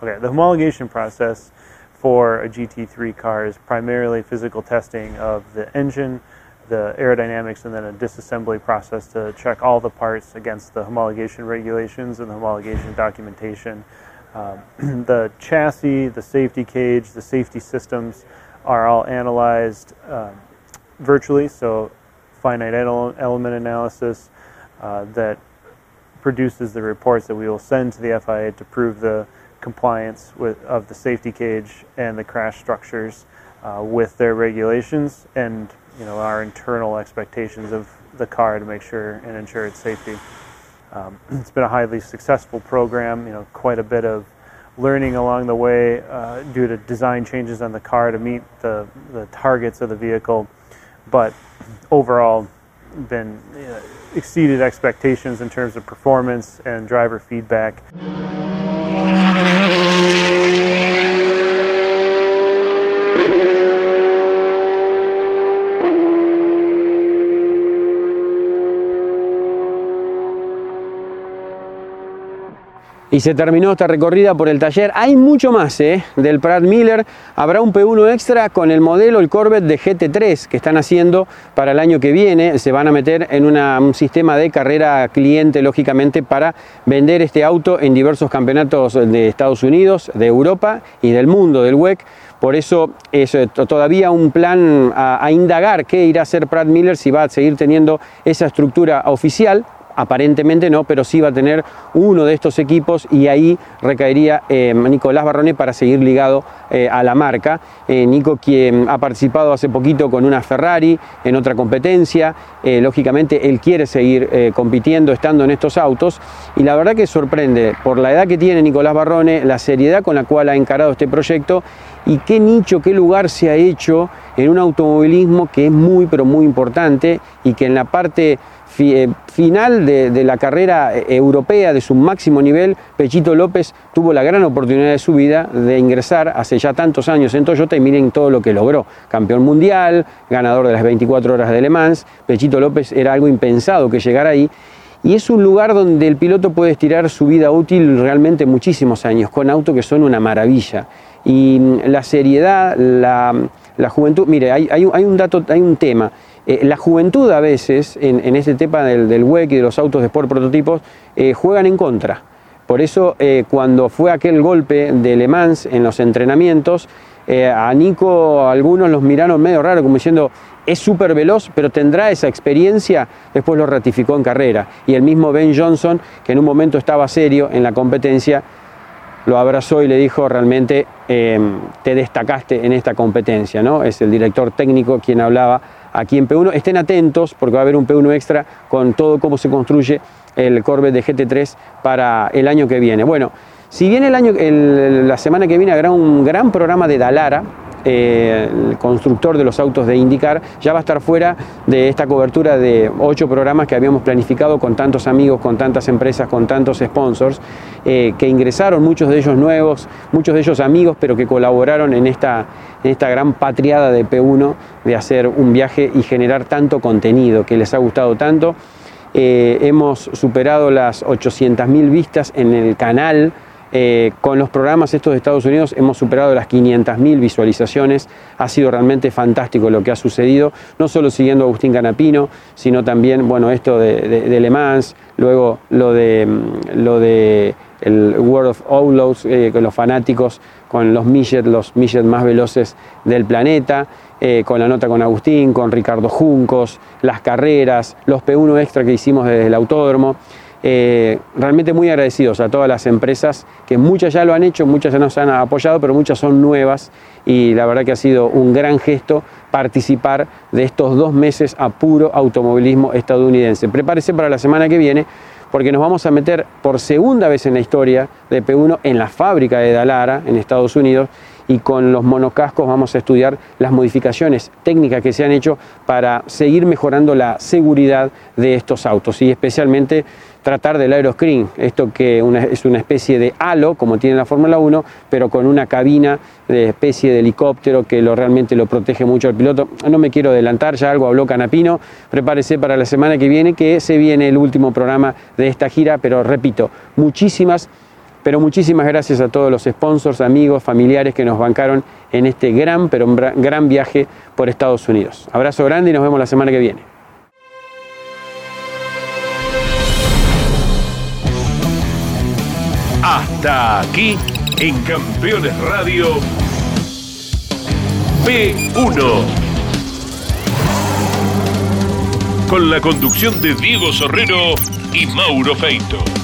Speaker 5: Okay, the homologation process for a GT3 car is primarily physical testing of the engine, the aerodynamics and then a disassembly process to check all the parts against the homologation regulations and the homologation documentation. Um, the chassis, the safety cage, the safety systems are all analyzed um, virtually, so finite element analysis uh, that produces the reports that we will send to the FIA to prove the compliance with, of the safety cage and the crash structures uh, with their regulations and you know our internal expectations of the car to make sure and ensure its safety. Um, it's been a highly successful program. You know, quite a bit of learning along the way uh, due to design changes on the car to meet the the targets of the vehicle, but overall, been exceeded expectations in terms of performance and driver feedback.
Speaker 1: Y se terminó esta recorrida por el taller. Hay mucho más ¿eh? del Pratt Miller. Habrá un P1 extra con el modelo, el Corvette de GT3 que están haciendo para el año que viene. Se van a meter en un sistema de carrera cliente, lógicamente, para vender este auto en diversos campeonatos de Estados Unidos, de Europa y del mundo, del WEC Por eso es eh, todavía un plan a, a indagar qué irá a hacer Pratt Miller si va a seguir teniendo esa estructura oficial aparentemente no, pero sí va a tener uno de estos equipos y ahí recaería eh, Nicolás Barrone para seguir ligado eh, a la marca. Eh, Nico quien ha participado hace poquito con una Ferrari en otra competencia, lógicamente él quiere seguir compitiendo estando en estos autos y la verdad que sorprende por la edad que tiene Nicolás Barrone, la seriedad con la cual ha encarado este proyecto y qué nicho, qué lugar se ha hecho en un automovilismo que es muy pero muy importante y que en la parte final de, la carrera eh, europea de su máximo nivel, Pechito López tuvo la gran oportunidad de su vida de ingresar hace ya tantos años en Toyota y miren todo lo que logró. Campeón mundial, ganador de las 24 horas de Le Mans, Pechito López era algo impensado que llegara ahí. Y es un lugar donde el piloto puede estirar su vida útil realmente muchísimos años, con autos que son una maravilla. Y mm, la seriedad, la, juventud, mire, hay, un dato, hay un tema. Eh, la juventud a veces, en, este tema del, del WEC y de los autos de sport prototipos, eh, juegan en contra. Por eso eh, cuando fue aquel golpe de Le Mans en los entrenamientos, a Nico algunos los miraron medio raro, como diciendo, es súper veloz, pero tendrá esa experiencia, después lo ratificó en carrera. Y el mismo Ben Johnson, que en un momento estaba serio en la competencia, lo abrazó y le dijo realmente te destacaste en esta competencia, ¿no? Es el director técnico quien hablaba aquí en P1. Estén atentos porque va a haber un P1 extra con todo cómo se construye el Corvette de GT3 para el año que viene. Bueno, si bien el año, la semana que viene habrá un gran programa de Dalara, eh, el constructor de los autos de IndyCar, ya va a estar fuera de esta cobertura de ocho programas que habíamos planificado con tantos amigos, con tantas empresas, con tantos sponsors, eh, que ingresaron, muchos de ellos nuevos, muchos de ellos amigos, pero que colaboraron en esta, en esta gran patriada de P1 de hacer un viaje y generar tanto contenido que les ha gustado tanto. Eh, hemos superado las 800.000 vistas en el canal eh, con los programas estos de Estados Unidos hemos superado las 500.000 visualizaciones. Ha sido realmente fantástico lo que ha sucedido, no solo siguiendo a Agustín Canapino, sino también, bueno, esto de, Le Mans, luego lo de, mm, lo de el World of Outlaws, eh, con los fanáticos, con los midget, los midget más veloces del planeta, eh, con la nota con Agustín, con Ricardo Juncos, las carreras, los P1 extra que hicimos desde el autódromo. Eh, realmente muy agradecidos a todas las empresas, que muchas ya lo han hecho, muchas ya nos han apoyado, pero muchas son nuevas y la verdad que ha sido un gran gesto participar de estos dos meses a puro automovilismo estadounidense. Prepárese para la semana que viene porque nos vamos a meter por segunda vez en la historia de P1 en la fábrica de Dalara en Estados Unidos y con los monocascos vamos a estudiar las modificaciones técnicas que se han hecho para seguir mejorando la seguridad de estos autos y especialmente tratar del aeroscreen, esto que es una especie de halo, como tiene la Fórmula 1, pero con una cabina de especie de helicóptero que lo, realmente lo protege mucho al piloto. No me quiero adelantar, ya algo habló Canapino, prepárese para la semana que viene, que se viene el último programa de esta gira, pero repito, muchísimas pero muchísimas gracias a todos los sponsors, amigos, familiares que nos bancaron en este gran, pero gran viaje por Estados Unidos. Abrazo grande y nos vemos la semana que viene.
Speaker 12: Hasta aquí en Campeones Radio P1. Con la conducción de Diego Sorrero y Mauro Feito.